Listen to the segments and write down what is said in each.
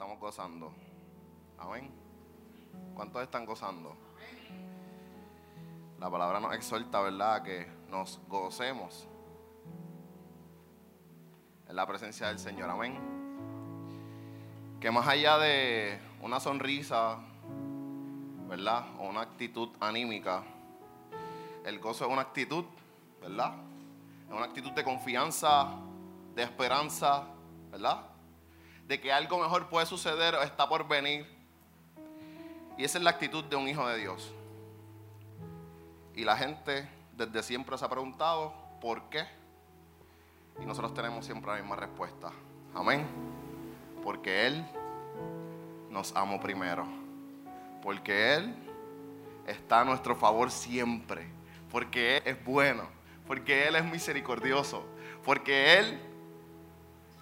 estamos gozando? Amén. ¿Cuántos están gozando? La palabra nos exhorta, ¿verdad? Que nos gocemos en la presencia del Señor. Amén. Que más allá de una sonrisa, ¿verdad? O una actitud anímica, el gozo es una actitud, ¿verdad? Es una actitud de confianza, de esperanza, ¿verdad? De que algo mejor puede suceder o está por venir. Y esa es la actitud de un hijo de Dios. Y la gente desde siempre se ha preguntado, ¿por qué? Y nosotros tenemos siempre la misma respuesta. Amén. Porque Él nos amó primero. Porque Él está a nuestro favor siempre. Porque Él es bueno. Porque Él es misericordioso. Porque Él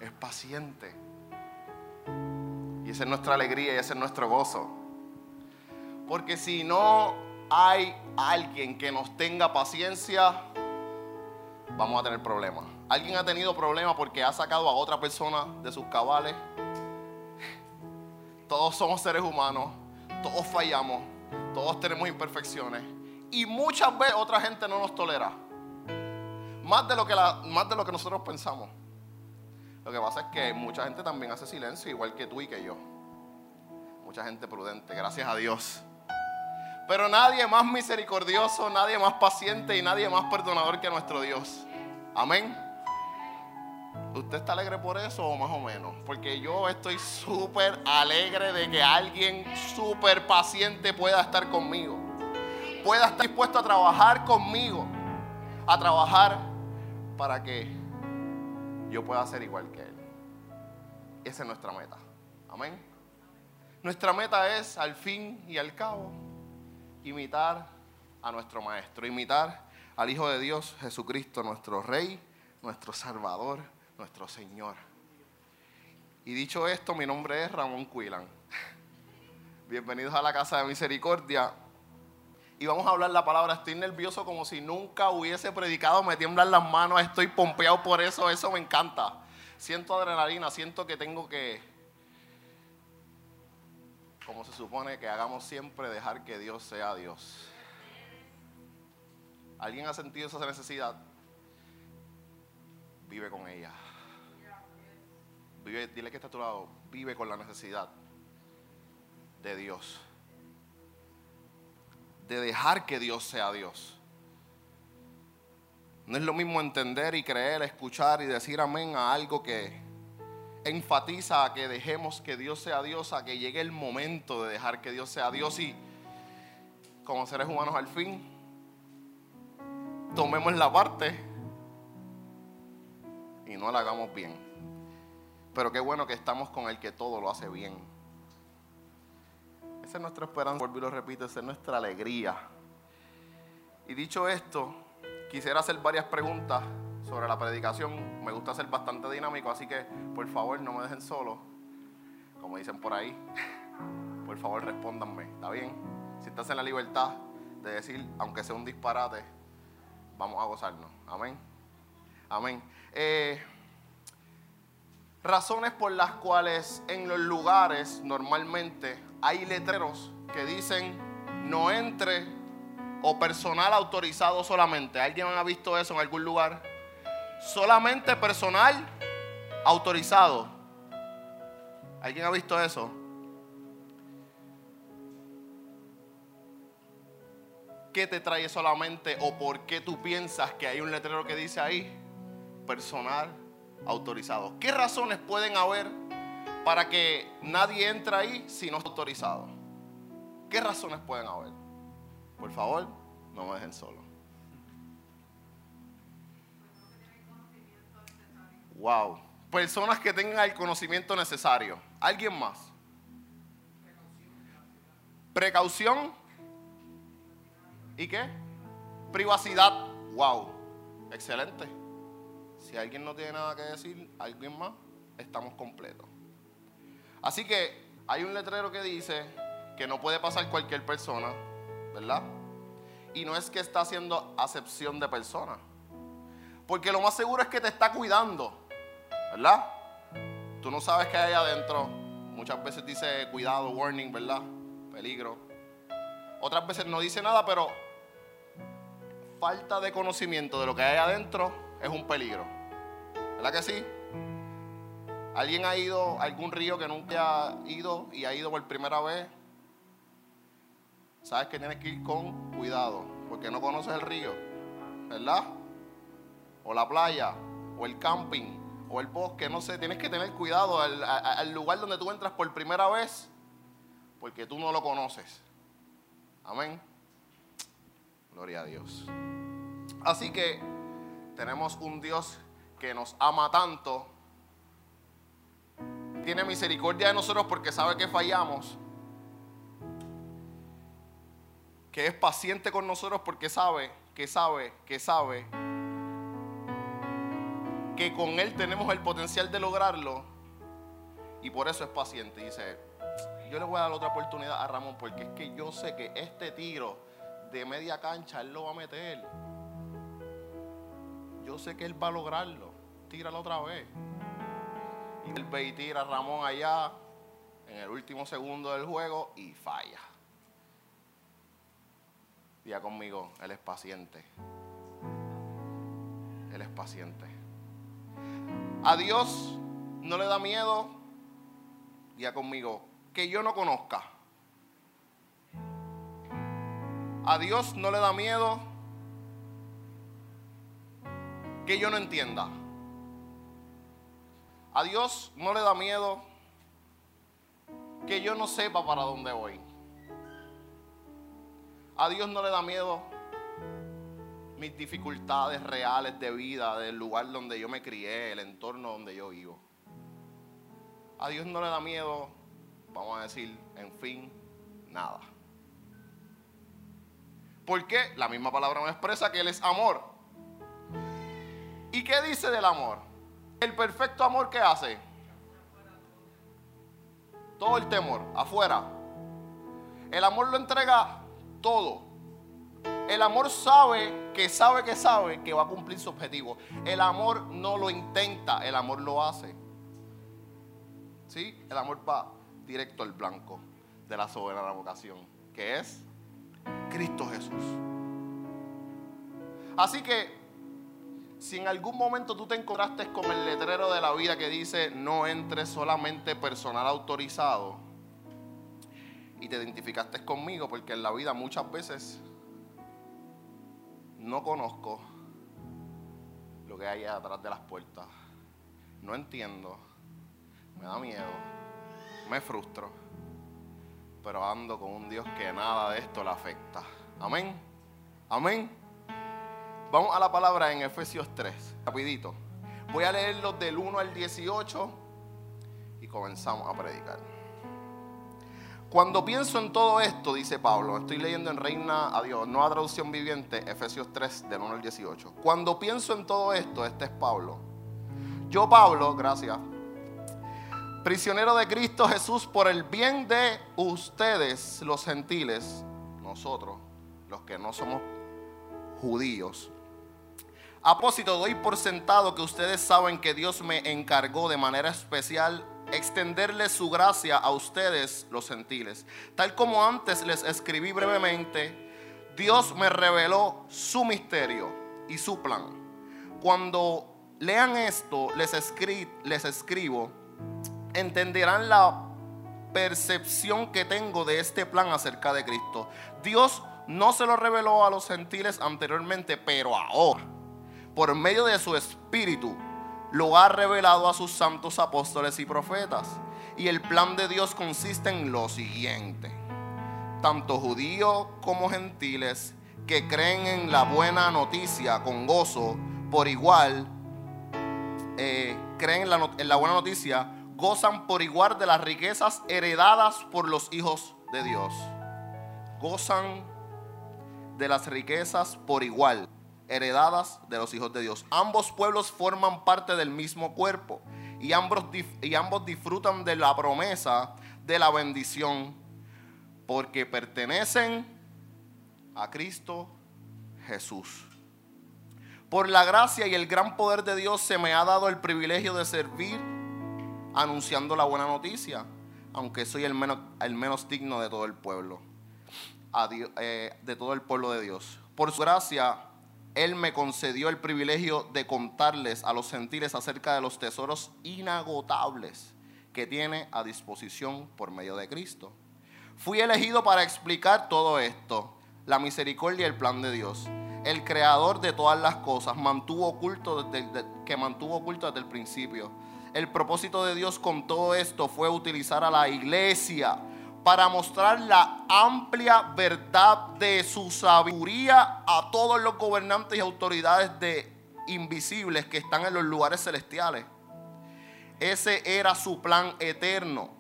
es paciente. Y esa es nuestra alegría y ese es nuestro gozo. Porque si no hay alguien que nos tenga paciencia, vamos a tener problemas. ¿Alguien ha tenido problemas porque ha sacado a otra persona de sus cabales? Todos somos seres humanos, todos fallamos, todos tenemos imperfecciones y muchas veces otra gente no nos tolera. Más de lo que, más de lo que nosotros pensamos. Lo que pasa es que mucha gente también hace silencio, igual que tú y que yo. Mucha gente prudente, gracias a Dios. Pero nadie más misericordioso, nadie más paciente y nadie más perdonador que nuestro Dios. Amén. ¿Usted está alegre por eso o más o menos? Porque yo estoy súper alegre de que alguien súper paciente pueda estar conmigo. Pueda estar dispuesto a trabajar conmigo. A trabajar para que yo pueda ser igual que Él. Esa es nuestra meta. Amén. Nuestra meta es, al fin y al cabo, imitar a nuestro Maestro, imitar al Hijo de Dios, Jesucristo, nuestro Rey, nuestro Salvador, nuestro Señor. Y dicho esto, mi nombre es Ramón Cuilan. Bienvenidos a la Casa de Misericordia. Y vamos a hablar la palabra. Estoy nervioso como si nunca hubiese predicado. Me tiemblan las manos. Estoy pompeado por eso. Eso me encanta. Siento adrenalina. Siento que tengo que, como se supone que hagamos siempre, dejar que Dios sea Dios. ¿Alguien ha sentido esa necesidad? Vive con ella. Vive, dile que está a tu lado. Vive con la necesidad de Dios de dejar que Dios sea Dios. No es lo mismo entender y creer, escuchar y decir amén a algo que enfatiza a que dejemos que Dios sea Dios, a que llegue el momento de dejar que Dios sea Dios y como seres humanos al fin tomemos la parte y no la hagamos bien. Pero qué bueno que estamos con el que todo lo hace bien. Esa es nuestra esperanza, vuelvo y lo repito, esa es nuestra alegría. Y dicho esto, quisiera hacer varias preguntas sobre la predicación. Me gusta ser bastante dinámico, así que por favor no me dejen solo. Como dicen por ahí, por favor respóndanme, ¿está bien? Si estás en la libertad de decir, aunque sea un disparate, vamos a gozarnos. Amén. Amén. Eh, razones por las cuales en los lugares normalmente hay letreros que dicen no entre o personal autorizado solamente. ¿Alguien ha visto eso en algún lugar? Solamente personal autorizado. ¿Alguien ha visto eso? ¿Qué te trae solamente o por qué tú piensas que hay un letrero que dice ahí personal autorizado? ¿Qué razones pueden haber para que nadie entre ahí si no está autorizado. ¿Qué razones pueden haber? Por favor, no me dejen solo. Wow. Personas que tengan el conocimiento necesario. ¿Alguien más? Precaución. ¿Y qué? Privacidad. Wow. Excelente. Si alguien no tiene nada que decir, alguien más, estamos completos. Así que hay un letrero que dice que no puede pasar cualquier persona, ¿verdad? Y no es que está haciendo acepción de personas. Porque lo más seguro es que te está cuidando, ¿verdad? Tú no sabes qué hay adentro. Muchas veces dice cuidado, warning, ¿verdad? Peligro. Otras veces no dice nada, pero falta de conocimiento de lo que hay adentro es un peligro. ¿Verdad que sí? ¿Alguien ha ido a algún río que nunca ha ido y ha ido por primera vez? Sabes que tienes que ir con cuidado, porque no conoces el río, ¿verdad? O la playa, o el camping, o el bosque, no sé, tienes que tener cuidado al, al lugar donde tú entras por primera vez, porque tú no lo conoces. Amén. Gloria a Dios. Así que tenemos un Dios que nos ama tanto, tiene misericordia de nosotros porque sabe que fallamos, que es paciente con nosotros porque sabe, que sabe, que sabe que con Él tenemos el potencial de lograrlo y por eso es paciente. Dice, yo le voy a dar otra oportunidad a Ramón porque es que yo sé que este tiro de media cancha Él lo va a meter. Yo sé que Él va a lograrlo. Tíralo otra vez. Ve y tira a Ramón allá en el último segundo del juego y falla. Día conmigo, Él es paciente. Él es paciente. A Dios no le da miedo, día conmigo, que yo no conozca. A Dios no le da miedo que yo no entienda. A Dios no le da miedo que yo no sepa para dónde voy. A Dios no le da miedo mis dificultades reales de vida, del lugar donde yo me crié, el entorno donde yo vivo. A Dios no le da miedo, vamos a decir, en fin, nada. Porque la misma palabra me expresa que Él es amor. ¿Y qué dice del amor? El perfecto amor que hace. Todo el temor, afuera. El amor lo entrega todo. El amor sabe que sabe que sabe que va a cumplir su objetivo. El amor no lo intenta, el amor lo hace. ¿Sí? El amor va directo al blanco de la soberana vocación, que es Cristo Jesús. Así que si en algún momento tú te encontraste con el letrero de la vida que dice no entre solamente personal autorizado y te identificaste conmigo porque en la vida muchas veces no conozco lo que hay atrás de las puertas. No entiendo. Me da miedo. Me frustro. Pero ando con un Dios que nada de esto le afecta. Amén. Amén. Vamos a la palabra en Efesios 3. Rapidito. Voy a leerlo del 1 al 18 y comenzamos a predicar. Cuando pienso en todo esto, dice Pablo, estoy leyendo en Reina a Dios, nueva traducción viviente, Efesios 3, del 1 al 18. Cuando pienso en todo esto, este es Pablo. Yo, Pablo, gracias, prisionero de Cristo Jesús por el bien de ustedes, los gentiles, nosotros, los que no somos judíos. Apósito, doy por sentado que ustedes saben que Dios me encargó de manera especial extenderle su gracia a ustedes los gentiles. Tal como antes les escribí brevemente, Dios me reveló su misterio y su plan. Cuando lean esto, les, les escribo, entenderán la percepción que tengo de este plan acerca de Cristo. Dios no se lo reveló a los gentiles anteriormente, pero ahora, por medio de su espíritu, lo ha revelado a sus santos apóstoles y profetas. Y el plan de Dios consiste en lo siguiente. Tanto judíos como gentiles que creen en la buena noticia con gozo, por igual, eh, creen en la, en la buena noticia, gozan por igual de las riquezas heredadas por los hijos de Dios. Gozan de las riquezas por igual heredadas de los hijos de Dios. Ambos pueblos forman parte del mismo cuerpo y ambos, y ambos disfrutan de la promesa de la bendición porque pertenecen a Cristo Jesús. Por la gracia y el gran poder de Dios se me ha dado el privilegio de servir anunciando la buena noticia. aunque soy el menos, el menos digno de todo el pueblo, eh, de todo el pueblo de Dios. Por su gracia, Él me concedió el privilegio de contarles a los gentiles acerca de los tesoros inagotables que tiene a disposición por medio de Cristo. Fui elegido para explicar todo esto, la misericordia y el plan de Dios. El creador de todas las cosas mantuvo oculto desde, que mantuvo oculto desde el principio. El propósito de Dios con todo esto fue utilizar a la iglesia para mostrar la amplia verdad de su sabiduría a todos los gobernantes y autoridades de invisibles que están en los lugares celestiales. Ese era su plan eterno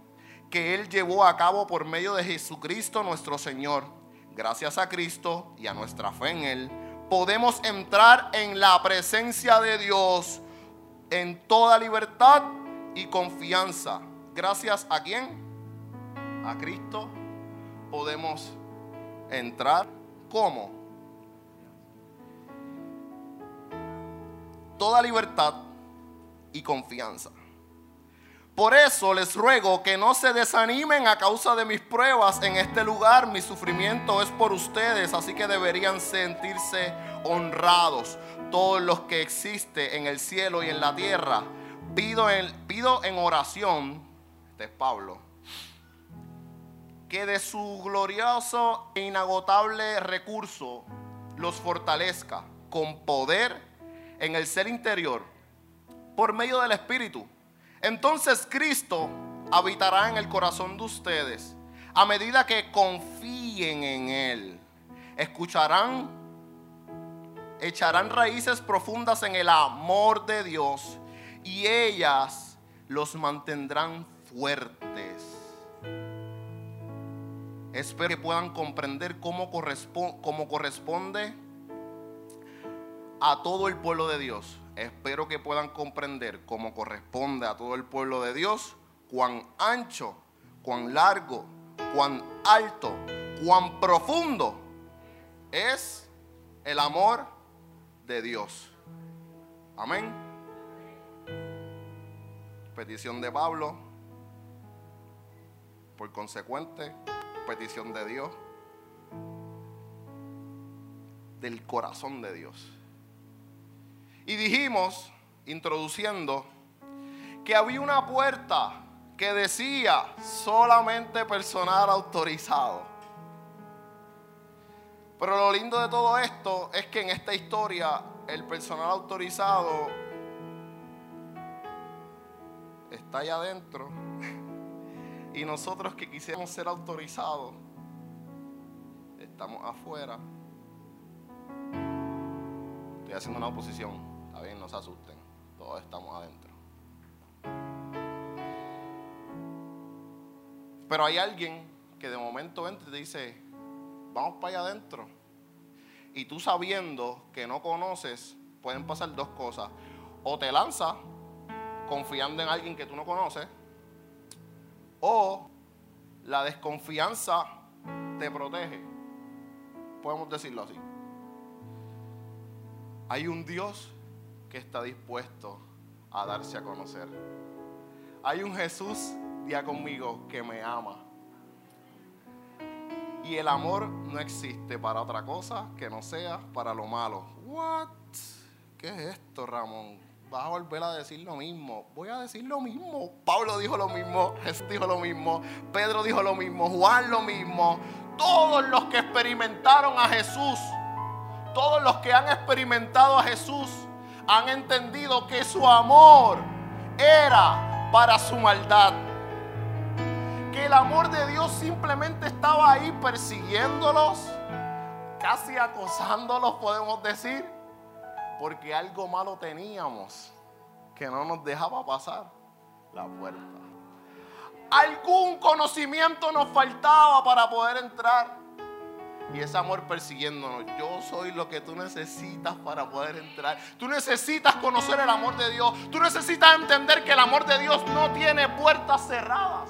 que Él llevó a cabo por medio de Jesucristo nuestro Señor. Gracias a Cristo y a nuestra fe en Él, podemos entrar en la presencia de Dios en toda libertad y confianza. Gracias a quién? A Cristo podemos entrar. ¿Cómo? Toda libertad y confianza. Por eso les ruego que no se desanimen a causa de mis pruebas en este lugar. Mi sufrimiento es por ustedes, así que deberían sentirse honrados todos los que existen en el cielo y en la tierra. Pido en, pido en oración, este es Pablo, que de su glorioso e inagotable recurso los fortalezca con poder en el ser interior por medio del Espíritu entonces Cristo habitará en el corazón de ustedes a medida que confíen en Él. Escucharán, echarán raíces profundas en el amor de Dios y ellas los mantendrán fuertes. Espero que puedan comprender cómo, cómo corresponde a todo el pueblo de Dios espero que puedan comprender como corresponde a todo el pueblo de Dios cuán ancho, cuán largo, cuán alto, cuán profundo es el amor de Dios. Amén. Petición de Pablo, por consecuente, petición de Dios, del corazón de Dios. Y dijimos, introduciendo, que había una puerta que decía solamente personal autorizado. Pero lo lindo de todo esto es que en esta historia el personal autorizado está allá adentro y nosotros que quisiéramos ser autorizados estamos afuera. Estoy haciendo una oposición bien, no se asusten. Todos estamos adentro. Pero hay alguien que de momento entra y te dice, vamos para allá adentro. Y tú sabiendo que no conoces, pueden pasar dos cosas. O te lanza confiando en alguien que tú no conoces, o la desconfianza te protege. Podemos decirlo así. Hay un Dios que está dispuesto a darse a conocer. Hay un Jesús, día conmigo, que me ama. Y el amor no existe para otra cosa que no sea para lo malo. What? ¿Qué es esto, Ramón? Vas a volver a decir lo mismo. Voy a decir lo mismo. Pablo dijo lo mismo, Jesús dijo lo mismo, Pedro dijo lo mismo, Juan lo mismo. Todos los que experimentaron a Jesús, todos los que han experimentado a Jesús, han entendido que su amor era para su maldad. Que el amor de Dios simplemente estaba ahí persiguiéndolos, casi acosándolos, podemos decir, porque algo malo teníamos que no nos dejaba pasar la puerta. Algún conocimiento nos faltaba para poder entrar y ese amor persiguiéndonos. Yo soy lo que tú necesitas para poder entrar. Tú necesitas conocer el amor de Dios. Tú necesitas entender que el amor de Dios no tiene puertas cerradas.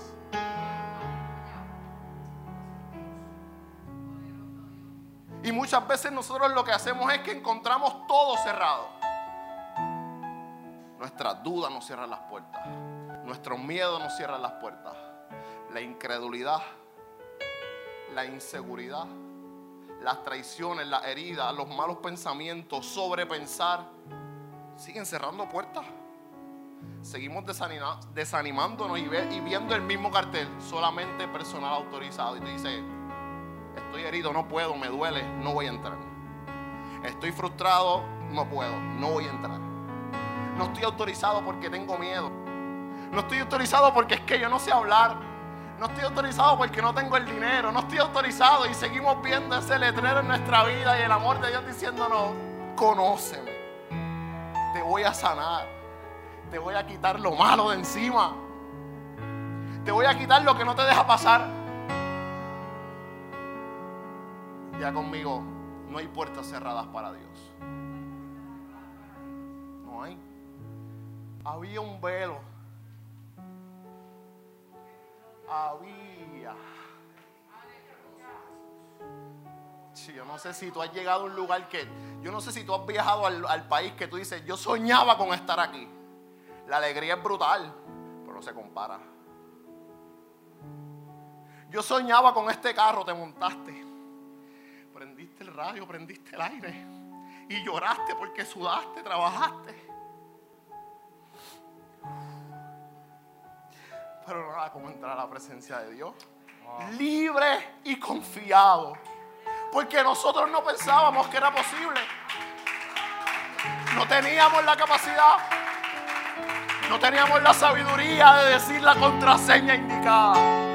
Y muchas veces nosotros lo que hacemos es que encontramos todo cerrado. Nuestras dudas nos cierran las puertas. Nuestros miedos nos cierran las puertas. la incredulidad, la inseguridad, las traiciones, las heridas, los malos pensamientos, sobrepensar, siguen cerrando puertas. Seguimos desanimándonos y, y viendo el mismo cartel, solamente personal autorizado. Y te dice, estoy herido, no puedo, me duele, no voy a entrar. Estoy frustrado, no puedo, no voy a entrar. No estoy autorizado porque tengo miedo. No estoy autorizado porque es que yo no sé hablar. No estoy autorizado porque no tengo el dinero. No estoy autorizado y seguimos viendo ese letrero en nuestra vida y el amor de Dios diciéndonos, conóceme. Te voy a sanar. Te voy a quitar lo malo de encima. Te voy a quitar lo que no te deja pasar. Ya conmigo, no hay puertas cerradas para Dios. No hay. Había un velo había. yo no sé si tú has llegado a un lugar que, yo no sé si tú has viajado al, país que tú dices, yo soñaba con estar aquí. La alegría es brutal, pero no se compara. Yo soñaba con este carro, te montaste. Prendiste el radio, prendiste el aire. Y lloraste porque sudaste, trabajaste. pero nada como entrar a la presencia de Dios. Libre y confiado. Porque nosotros no pensábamos que era posible. No teníamos la capacidad. No teníamos la sabiduría de decir la contraseña indicada.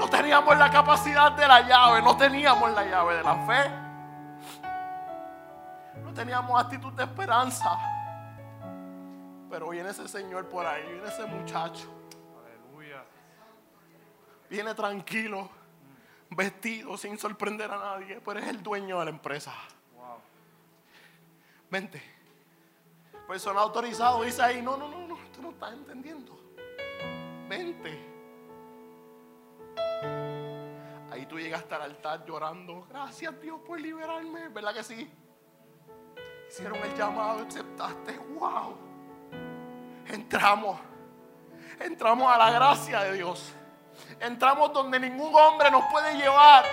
No teníamos la capacidad de la llave. No teníamos la llave de la fe. No teníamos actitud de esperanza. Pero viene ese señor por ahí, viene ese muchacho viene tranquilo, vestido, sin sorprender a nadie, pero es el dueño de la empresa. Vente. Personal autorizado dice ahí, no, no, no, no, tú no estás entendiendo. Vente. Ahí tú llegaste al altar llorando, gracias Dios por liberarme, ¿verdad que sí? Hicieron el llamado, aceptaste, wow. Entramos, entramos a la gracia de Dios. Entramos donde ningún hombre nos puede llevar.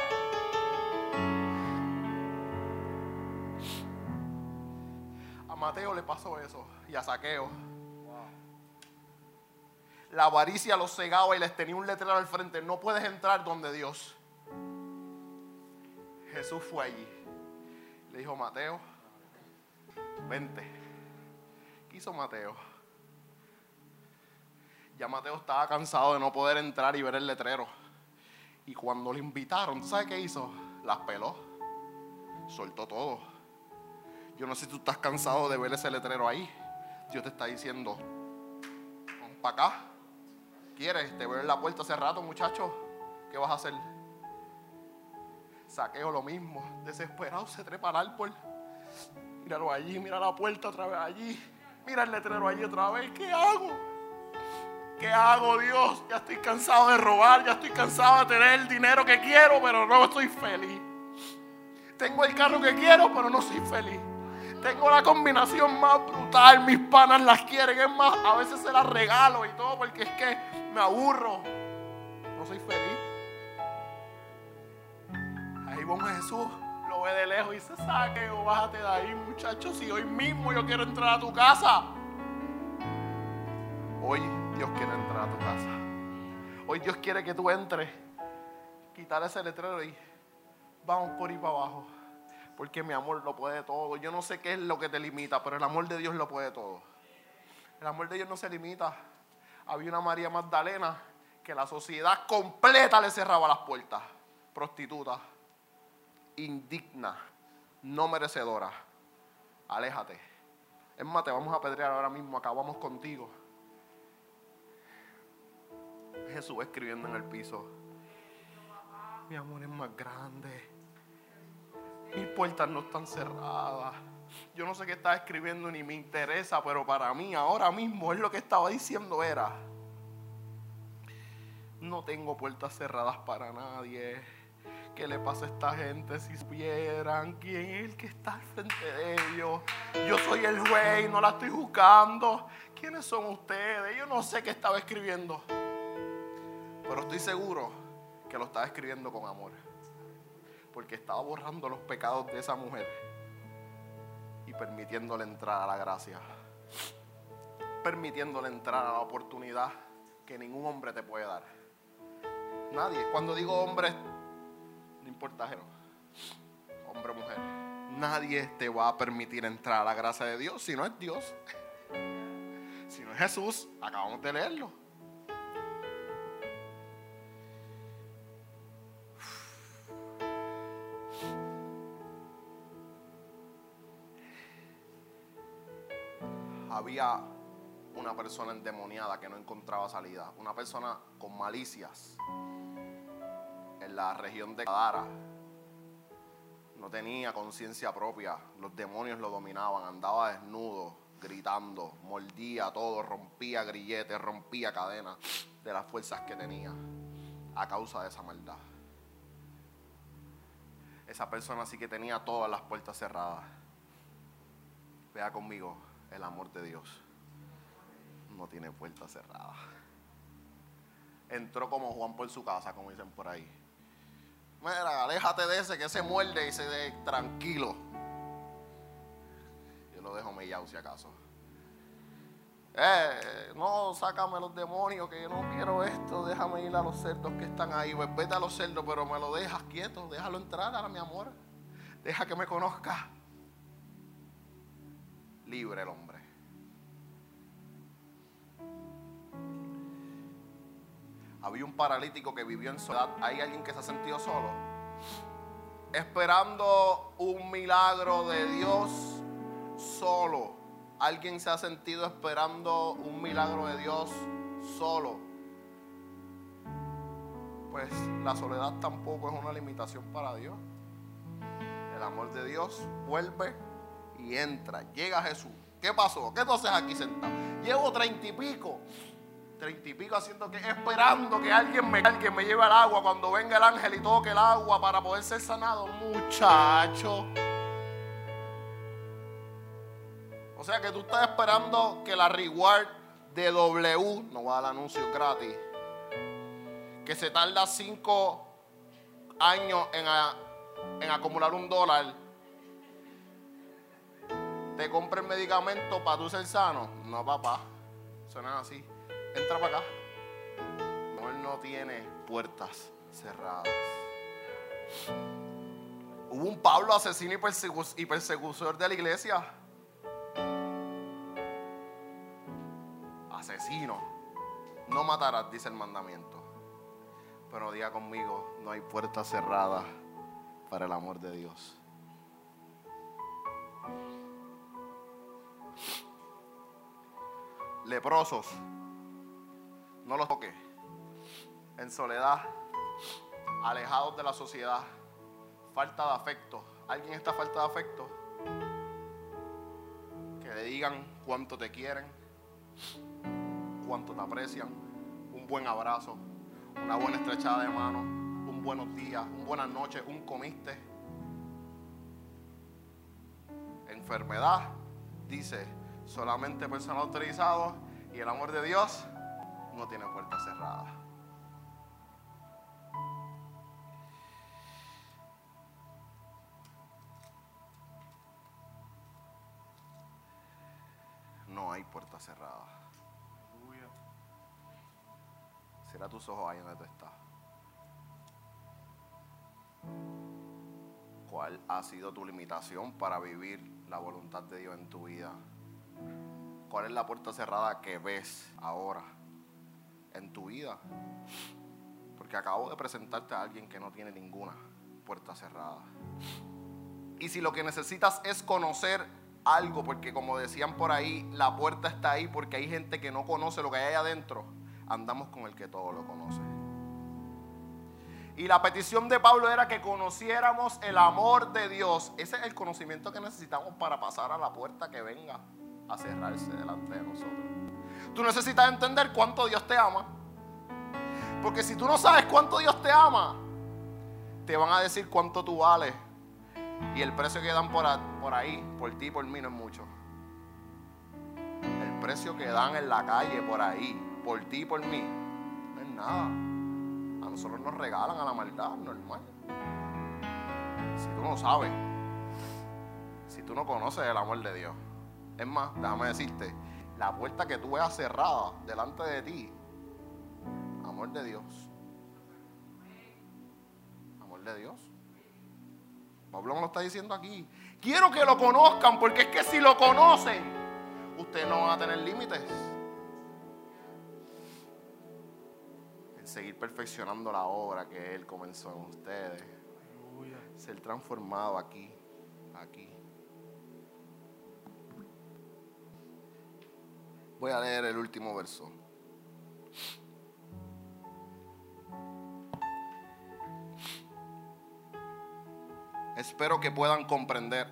A Mateo le pasó eso y a Saqueo. La avaricia los cegaba y les tenía un letrero al frente. No puedes entrar donde Dios. Jesús fue allí. Le dijo, Mateo, vente. ¿Qué hizo Mateo? ya Mateo estaba cansado de no poder entrar y ver el letrero. Y cuando le invitaron, ¿sabes qué hizo? Las peló. Soltó todo. Yo no sé si tú estás cansado de ver ese letrero ahí. Dios te está diciendo, para acá. ¿Quieres? Te veo en la puerta hace rato, muchacho. ¿Qué vas a hacer? Saqueo lo mismo. Desesperado se trepa al árbol. Míralo allí, mira la puerta otra vez allí. Mira el letrero allí otra vez. ¿Qué hago? ¿Qué hago, Dios? Ya estoy cansado de robar, ya estoy cansado de tener el dinero que quiero, pero no estoy feliz. Tengo el carro que quiero, pero no soy feliz. Tengo la combinación más brutal, mis panas las quieren, es más, a veces se las regalo y todo porque es que me aburro. No soy feliz. Ahí vamos Jesús, lo ve de lejos y se saque o bájate de ahí, muchachos, si hoy mismo yo quiero entrar a tu casa. Hoy Dios quiere entrar a tu casa. Hoy Dios quiere que tú entres, quitar ese letrero y vamos por ahí para abajo. Porque mi amor lo puede todo. Yo no sé qué es lo que te limita, pero el amor de Dios lo puede todo. El amor de Dios no se limita. Había una María Magdalena que la sociedad completa le cerraba las puertas. Prostituta, indigna, no merecedora. Aléjate. Es más, te vamos a apedrear ahora mismo, acabamos contigo. Jesús escribiendo en el piso. Mi amor es más grande. Mis puertas no están cerradas. Yo no sé qué estaba escribiendo ni me interesa, pero para mí ahora mismo es lo que estaba diciendo era. No tengo puertas cerradas para nadie. ¿Qué le pasa a esta gente si supieran quién es el que está al frente de ellos? Yo soy el juez, no la estoy juzgando. ¿Quiénes son ustedes? Yo no sé qué estaba escribiendo pero estoy seguro que lo estaba escribiendo con amor. Porque estaba borrando los pecados de esa mujer y permitiéndole entrar a la gracia. Permitiéndole entrar a la oportunidad que ningún hombre te puede dar. Nadie. Cuando digo hombre, no importa género. Hombre o mujer. Nadie te va a permitir entrar a la gracia de Dios si no es Dios. Si no es Jesús, acabamos de leerlo. Había una persona endemoniada que no encontraba salida, una persona con malicias en la región de Cadara. No tenía conciencia propia, los demonios lo dominaban, andaba desnudo, gritando, mordía todo, rompía grilletes, rompía cadenas de las fuerzas que tenía a causa de esa maldad. Esa persona sí que tenía todas las puertas cerradas. Vea conmigo el amor de Dios no tiene puerta cerrada. Entró como Juan por su casa, como dicen por ahí. Mira, aléjate de ese que se muerde y se dé tranquilo. Yo lo dejo mellado si acaso. Eh, no, sácame los demonios, que yo no quiero esto. Déjame ir a los cerdos que están ahí. Pues vete a los cerdos, pero me lo dejas quieto. Déjalo entrar a mi amor. Deja que me conozca. Libre el hombre. Había un paralítico que vivió en soledad. ¿Hay alguien que se ha sentido solo? Esperando un milagro de Dios solo. ¿Alguien se ha sentido esperando un milagro de Dios solo? Pues la soledad tampoco es una limitación para Dios. El amor de Dios vuelve entra. Llega Jesús. ¿Qué pasó? ¿Qué tú haces aquí sentado? Llevo treinta y pico treinta y pico haciendo que, esperando que alguien me, alguien me lleve al agua cuando venga el ángel y toque el agua para poder ser sanado. Muchacho. O sea que tú estás esperando que la reward de W, no va a dar anuncio gratis, que se tarda cinco años en, en acumular un dólar, te compre el medicamento para tú ser sano. No, papá, suena así entra para acá. No, él no tiene puertas cerradas. Hubo un Pablo asesino y, perseguidor de la iglesia. Asesino. No matarás, dice el mandamiento. Pero diga conmigo, no hay puertas cerradas para el amor de Dios. Leprosos no los toque. En soledad, alejados de la sociedad, falta de afecto. ¿Alguien está falta de afecto? Que le digan cuánto te quieren, cuánto te aprecian, un buen abrazo, una buena estrechada de mano, un buenos días, un buenas noches, un comiste. Enfermedad, dice, solamente personal autorizado y el amor de Dios no tiene puerta cerrada. No hay puerta cerrada. Cierra tus ojos ahí donde tú estás. ¿Cuál ha sido tu limitación para vivir la voluntad de Dios en tu vida? ¿Cuál es la puerta cerrada que ves ahora? en tu vida. Porque acabo de presentarte a alguien que no tiene ninguna puerta cerrada. Y si lo que necesitas es conocer algo, porque como decían por ahí, la puerta está ahí porque hay gente que no conoce lo que hay adentro, andamos con el que todo lo conoce. Y la petición de Pablo era que conociéramos el amor de Dios. Ese es el conocimiento que necesitamos para pasar a la puerta que venga a cerrarse delante de nosotros. Tú necesitas entender cuánto Dios te ama. Porque si tú no sabes cuánto Dios te ama, te van a decir cuánto tú vales. Y el precio que dan por, ahí, por ti y por mí, no es mucho. El precio que dan en la calle por ahí, por ti y por mí, no es nada. Nosotros nos regalan a la maldad, normal. Si tú no sabes, si tú no conoces el amor de Dios, es más, déjame decirte, la puerta que tú veas cerrada delante de ti, amor de Dios. Amor de Dios. Pablo me lo está diciendo aquí. Quiero que lo conozcan porque es que si lo conocen, ustedes no van a tener límites. Seguir perfeccionando la obra que Él comenzó en ustedes. Ser transformado aquí, aquí. Voy a leer el último verso. Espero que puedan comprender,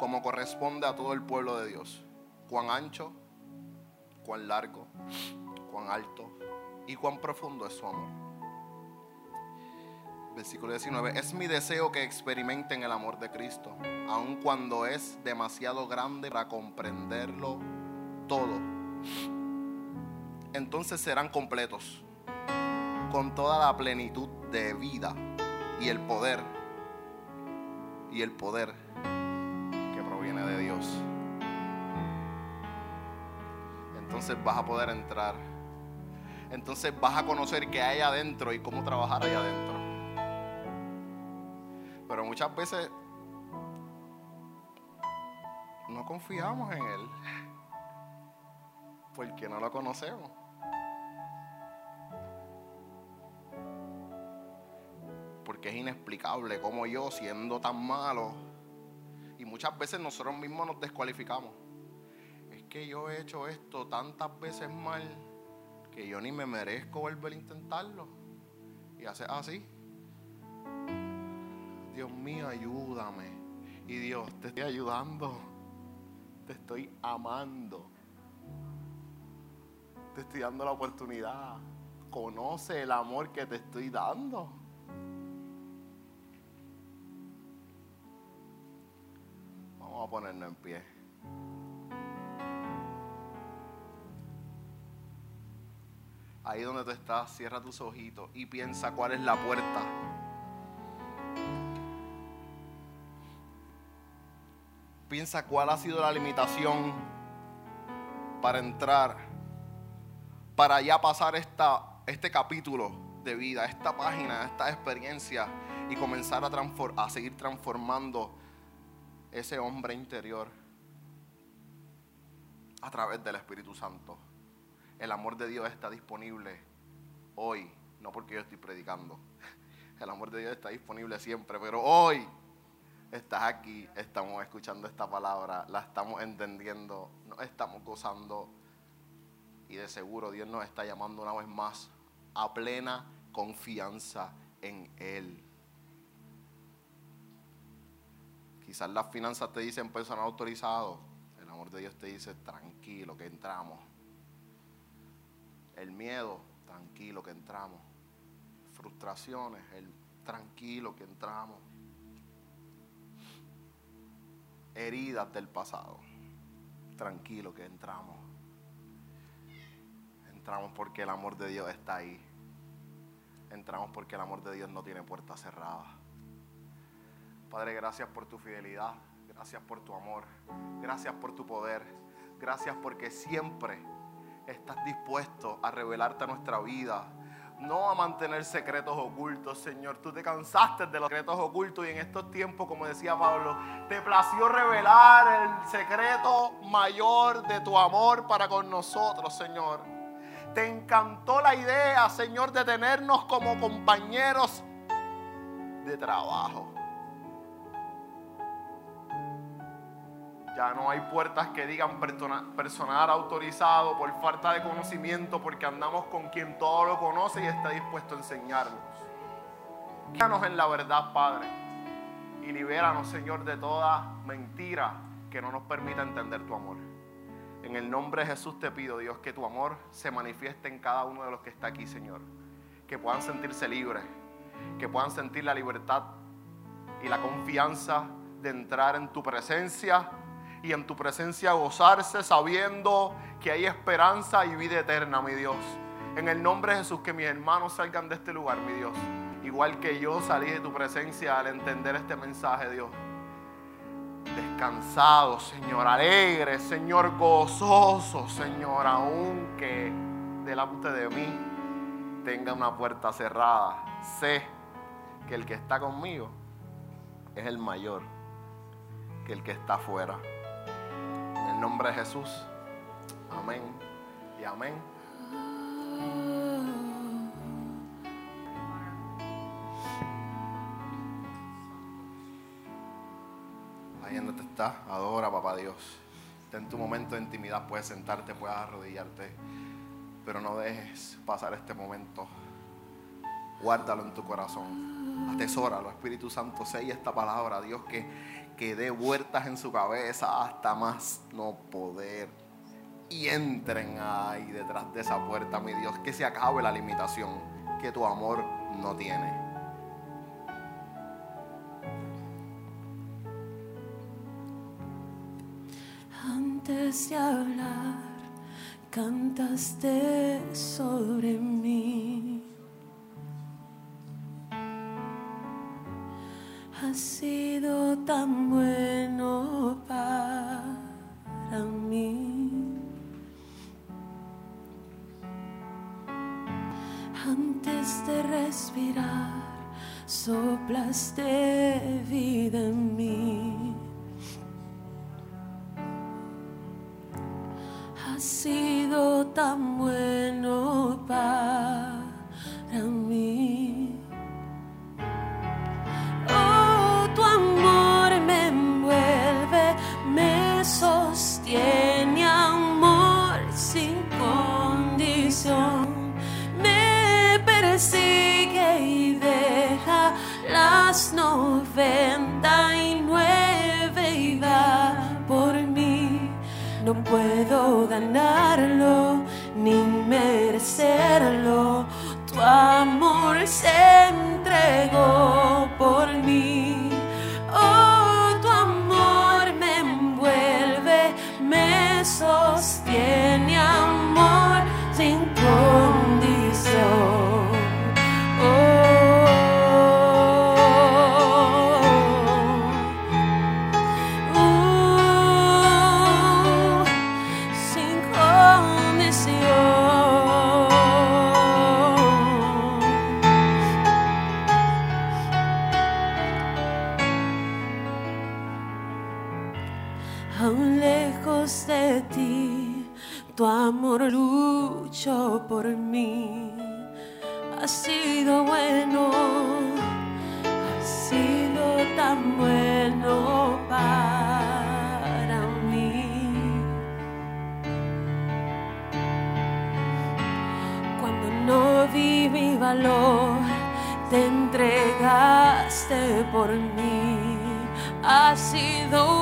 como corresponde a todo el pueblo de Dios, cuán ancho, cuán largo, cuán alto y cuán profundo es su amor. Versículo 19. Es mi deseo que experimenten el amor de Cristo, aun cuando es demasiado grande para comprenderlo todo. Entonces serán completos, con toda la plenitud de vida y el poder y el poder que proviene de Dios. Entonces vas a poder entrar. Entonces vas a conocer qué hay adentro y cómo trabajar ahí adentro. Pero muchas veces no confiamos en Él porque no lo conocemos. porque es inexplicable como yo, siendo tan malo, y muchas veces nosotros mismos nos descualificamos. Es que yo he hecho esto tantas veces mal que yo ni me merezco volver a intentarlo. Y hace así. Dios mío, ayúdame. Y Dios, te estoy ayudando. Te estoy amando. Te estoy dando la oportunidad. Conoce el amor que te estoy dando. Vamos a ponernos en pie. Ahí donde tú estás, cierra tus ojitos y piensa cuál es la puerta. Piensa cuál ha sido la limitación para entrar, para ya pasar esta, este capítulo de vida, esta página, esta experiencia y comenzar a, a seguir transformando ese hombre interior a través del Espíritu Santo. El amor de Dios está disponible hoy, no porque yo estoy predicando. El amor de Dios está disponible siempre, pero hoy estás aquí, estamos escuchando esta palabra, la estamos entendiendo, nos estamos gozando y de seguro Dios nos está llamando una vez más a plena confianza en Él. Quizás las finanzas te dicen personal autorizado. El amor de Dios te dice tranquilo que entramos. El miedo, tranquilo que entramos. Frustraciones, el tranquilo que entramos. Heridas del pasado, tranquilo que entramos. Entramos porque el amor de Dios está ahí. Entramos porque el amor de Dios no tiene puertas cerradas. Padre, gracias por tu fidelidad, gracias por tu amor, gracias por tu poder, gracias porque siempre estás dispuesto a revelarte a nuestra vida, no a mantener secretos ocultos, Señor. Tú te cansaste de los secretos ocultos y en estos tiempos, como decía Pablo, te plació revelar el secreto mayor de tu amor para con nosotros, Señor. Te encantó la idea, Señor, de tenernos como compañeros de trabajo. Ya no hay puertas que digan personal autorizado por falta de conocimiento, porque andamos con quien todo lo conoce y está dispuesto a enseñarnos. Guíanos en la verdad, Padre, y libéranos, Señor, de toda mentira que no nos permita entender tu amor. En el nombre de Jesús te pido, Dios, que tu amor se manifieste en cada uno de los que está aquí, Señor. Que puedan sentirse libres, que puedan sentir la libertad y la confianza de entrar en tu presencia y en tu presencia gozarse sabiendo que hay esperanza y vida eterna, mi Dios. En el nombre de Jesús, que mis hermanos salgan de este lugar, mi Dios. Igual que yo salí de tu presencia al entender este mensaje, Dios. Descansado, Señor, alegre, Señor, gozoso, Señor, aunque delante de mí tenga una puerta cerrada. Sé que el que está conmigo es el mayor que el que está afuera. Nombre de Jesús. Amén y amén. Ahí donde te estás, adora, papá Dios. En tu momento de intimidad puedes sentarte, puedes arrodillarte, pero no dejes pasar este momento. Guárdalo en tu corazón. Atesóralo, Espíritu Santo, sella esta palabra, Dios, que, que dé vueltas en su cabeza hasta más no poder. Y entren ahí detrás de esa puerta, mi Dios, que se acabe la limitación que tu amor no tiene. Antes de hablar, cantaste sobre mí. Has sido tan stay. Amor se sido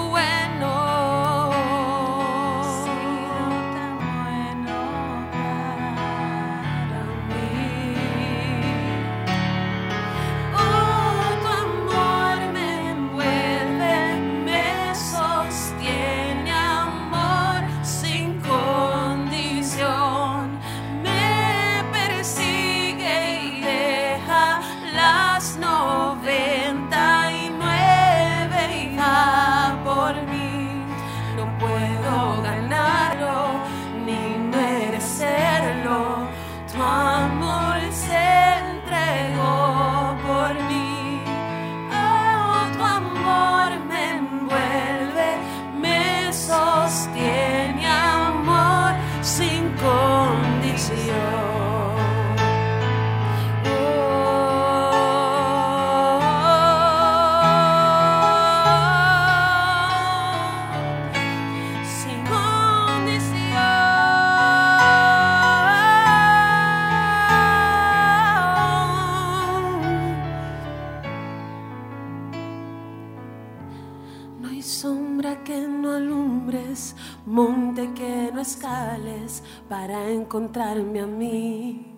que no alumbres, monte que no escales para encontrarme a mí.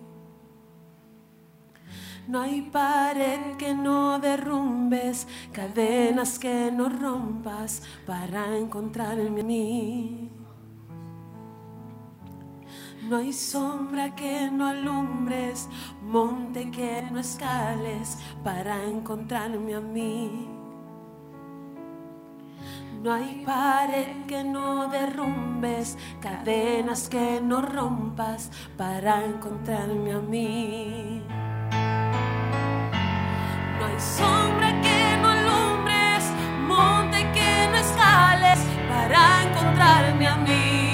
No hay pared que no derrumbes, cadenas que no rompas para encontrarme a mí. No hay sombra que no alumbres, monte que no escales para encontrarme a mí. No hay pared que no derrumbes, cadenas que no rompas para encontrarme a mí. No hay sombra que no alumbres, monte que no escales para encontrarme a mí.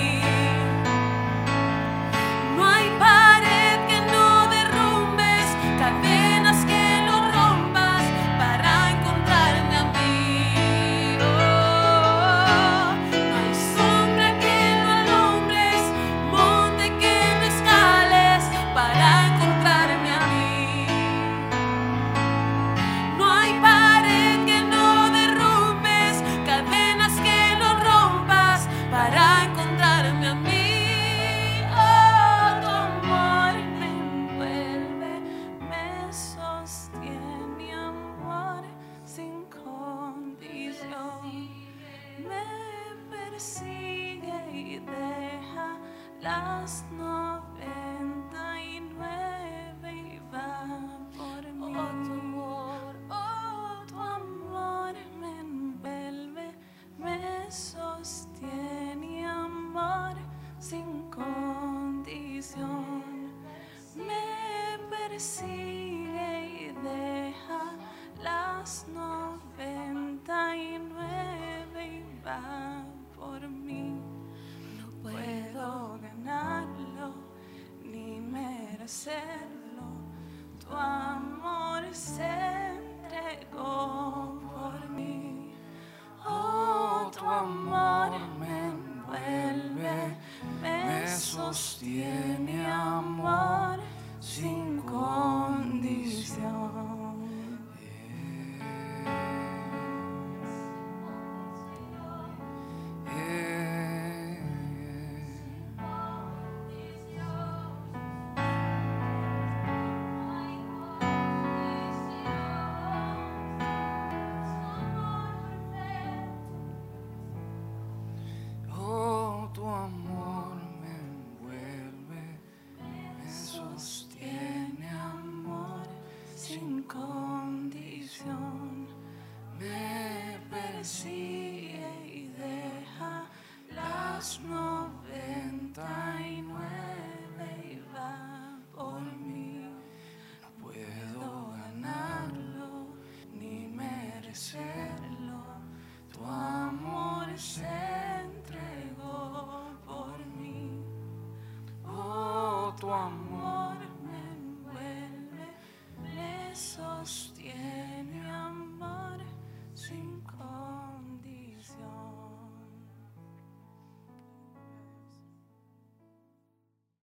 one.